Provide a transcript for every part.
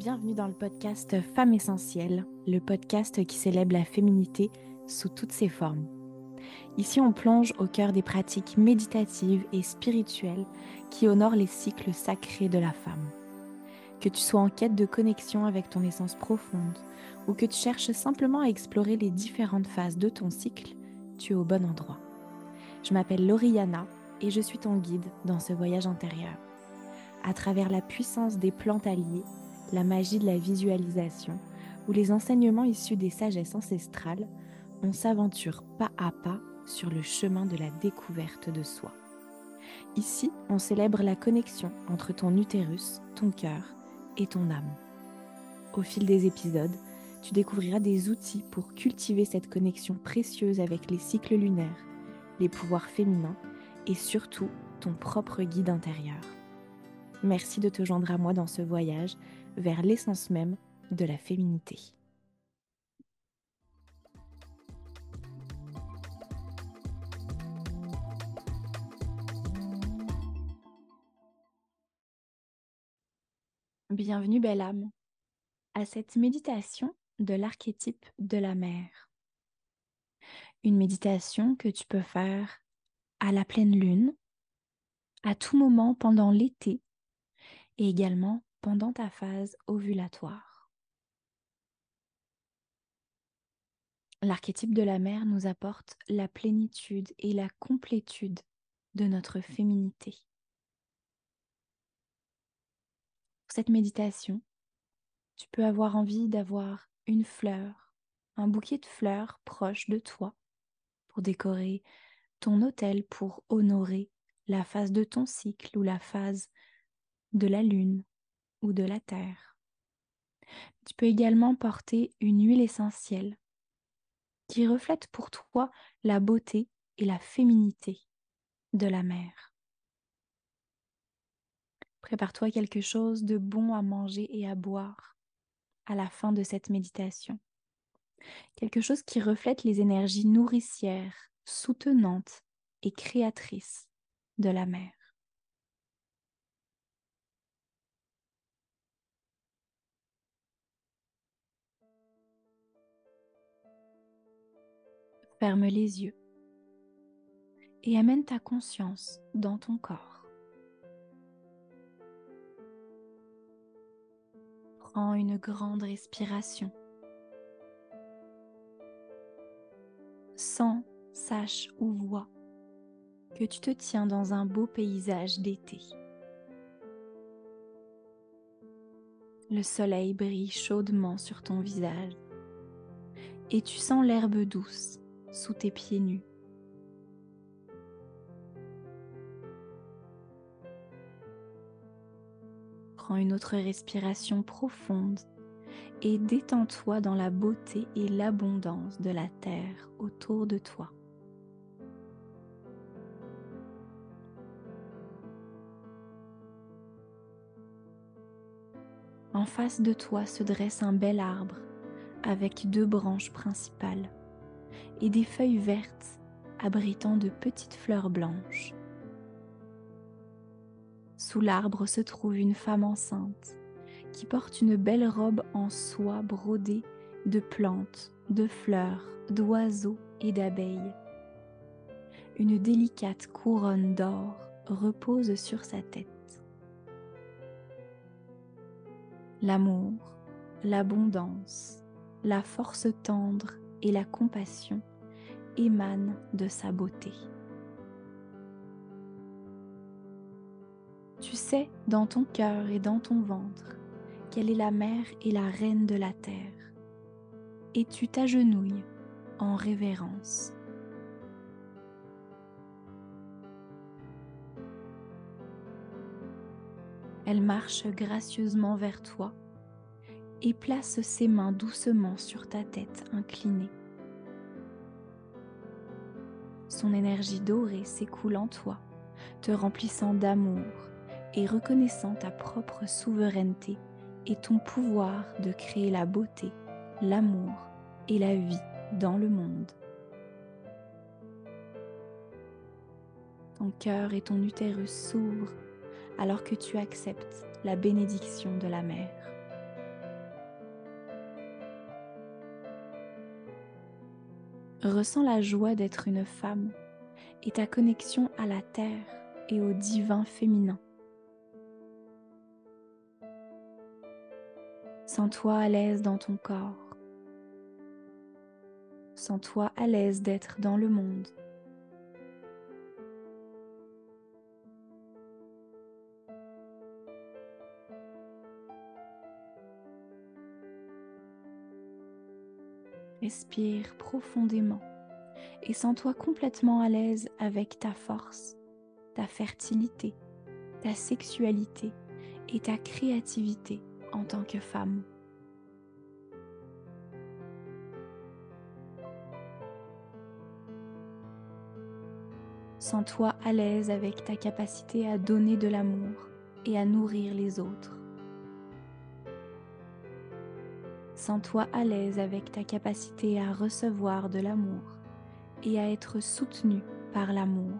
bienvenue dans le podcast Femmes Essentielles, le podcast qui célèbre la féminité sous toutes ses formes. Ici, on plonge au cœur des pratiques méditatives et spirituelles qui honorent les cycles sacrés de la femme. Que tu sois en quête de connexion avec ton essence profonde ou que tu cherches simplement à explorer les différentes phases de ton cycle, tu es au bon endroit. Je m'appelle Lauriana et je suis ton guide dans ce voyage intérieur. À travers la puissance des plantes alliées, la magie de la visualisation ou les enseignements issus des sagesses ancestrales, on s'aventure pas à pas sur le chemin de la découverte de soi. Ici, on célèbre la connexion entre ton utérus, ton cœur et ton âme. Au fil des épisodes, tu découvriras des outils pour cultiver cette connexion précieuse avec les cycles lunaires, les pouvoirs féminins et surtout ton propre guide intérieur. Merci de te joindre à moi dans ce voyage vers l'essence même de la féminité. Bienvenue belle âme à cette méditation de l'archétype de la mère. Une méditation que tu peux faire à la pleine lune, à tout moment pendant l'été et également pendant ta phase ovulatoire. L'archétype de la mère nous apporte la plénitude et la complétude de notre féminité. Pour cette méditation, tu peux avoir envie d'avoir une fleur, un bouquet de fleurs proche de toi pour décorer ton hôtel, pour honorer la phase de ton cycle ou la phase de la lune ou de la terre. Tu peux également porter une huile essentielle qui reflète pour toi la beauté et la féminité de la mer. Prépare-toi quelque chose de bon à manger et à boire à la fin de cette méditation. Quelque chose qui reflète les énergies nourricières, soutenantes et créatrices de la mer. Ferme les yeux et amène ta conscience dans ton corps. Prends une grande respiration. Sens, sache ou vois que tu te tiens dans un beau paysage d'été. Le soleil brille chaudement sur ton visage et tu sens l'herbe douce sous tes pieds nus. Prends une autre respiration profonde et détends-toi dans la beauté et l'abondance de la terre autour de toi. En face de toi se dresse un bel arbre avec deux branches principales et des feuilles vertes abritant de petites fleurs blanches. Sous l'arbre se trouve une femme enceinte qui porte une belle robe en soie brodée de plantes, de fleurs, d'oiseaux et d'abeilles. Une délicate couronne d'or repose sur sa tête. L'amour, l'abondance, la force tendre et la compassion émanent de sa beauté. Tu sais dans ton cœur et dans ton ventre qu'elle est la mère et la reine de la terre, et tu t'agenouilles en révérence. Elle marche gracieusement vers toi et place ses mains doucement sur ta tête inclinée. Son énergie dorée s'écoule en toi, te remplissant d'amour et reconnaissant ta propre souveraineté et ton pouvoir de créer la beauté, l'amour et la vie dans le monde. Ton cœur et ton utérus s'ouvrent alors que tu acceptes la bénédiction de la mère. Ressens la joie d'être une femme et ta connexion à la terre et au divin féminin. Sens-toi à l'aise dans ton corps. Sens-toi à l'aise d'être dans le monde. Respire profondément et sens-toi complètement à l'aise avec ta force, ta fertilité, ta sexualité et ta créativité en tant que femme. Sens-toi à l'aise avec ta capacité à donner de l'amour et à nourrir les autres. Sens-toi à l'aise avec ta capacité à recevoir de l'amour et à être soutenu par l'amour.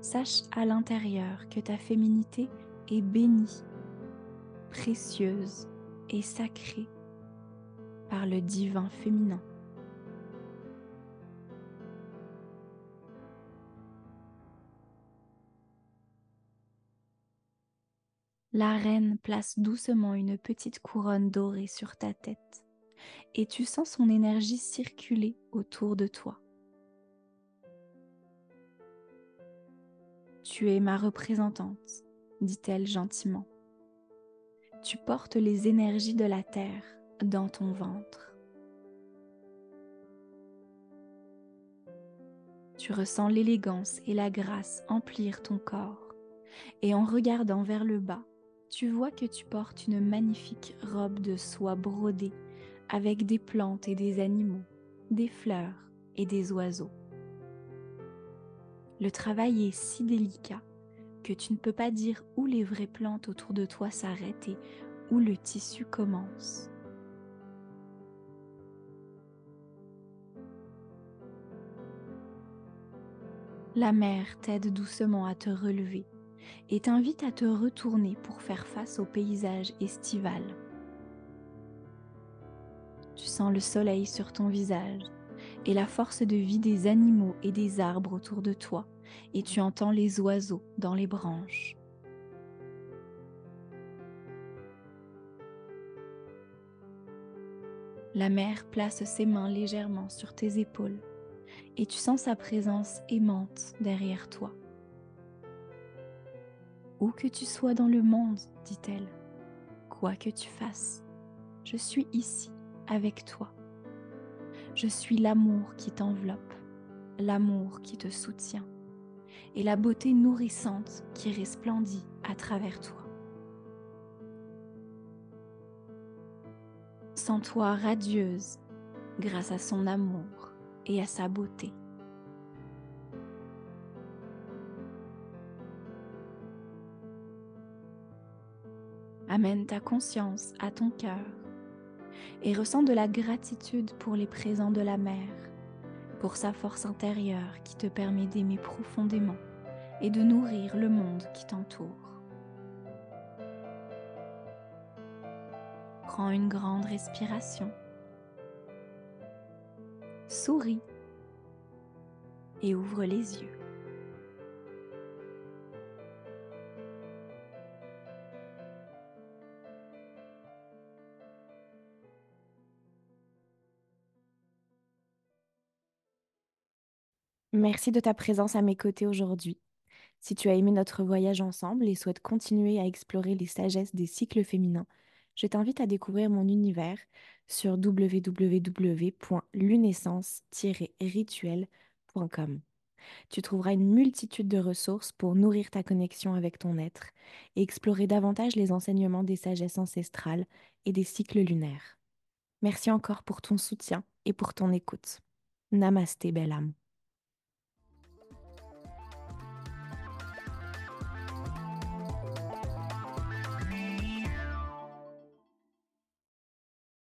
Sache à l'intérieur que ta féminité est bénie, précieuse et sacrée par le divin féminin. La reine place doucement une petite couronne dorée sur ta tête et tu sens son énergie circuler autour de toi. Tu es ma représentante, dit-elle gentiment. Tu portes les énergies de la terre dans ton ventre. Tu ressens l'élégance et la grâce emplir ton corps et en regardant vers le bas, tu vois que tu portes une magnifique robe de soie brodée avec des plantes et des animaux, des fleurs et des oiseaux. Le travail est si délicat que tu ne peux pas dire où les vraies plantes autour de toi s'arrêtent et où le tissu commence. La mer t'aide doucement à te relever et t'invite à te retourner pour faire face au paysage estival. Tu sens le soleil sur ton visage et la force de vie des animaux et des arbres autour de toi, et tu entends les oiseaux dans les branches. La mer place ses mains légèrement sur tes épaules, et tu sens sa présence aimante derrière toi. Où que tu sois dans le monde, dit-elle, quoi que tu fasses, je suis ici avec toi. Je suis l'amour qui t'enveloppe, l'amour qui te soutient et la beauté nourrissante qui resplendit à travers toi. Sens-toi radieuse grâce à son amour et à sa beauté. Amène ta conscience à ton cœur et ressens de la gratitude pour les présents de la mer, pour sa force intérieure qui te permet d'aimer profondément et de nourrir le monde qui t'entoure. Prends une grande respiration. Souris et ouvre les yeux. Merci de ta présence à mes côtés aujourd'hui. Si tu as aimé notre voyage ensemble et souhaites continuer à explorer les sagesses des cycles féminins, je t'invite à découvrir mon univers sur www.lunaissance-rituel.com. Tu trouveras une multitude de ressources pour nourrir ta connexion avec ton être et explorer davantage les enseignements des sagesses ancestrales et des cycles lunaires. Merci encore pour ton soutien et pour ton écoute. Namasté, belle âme.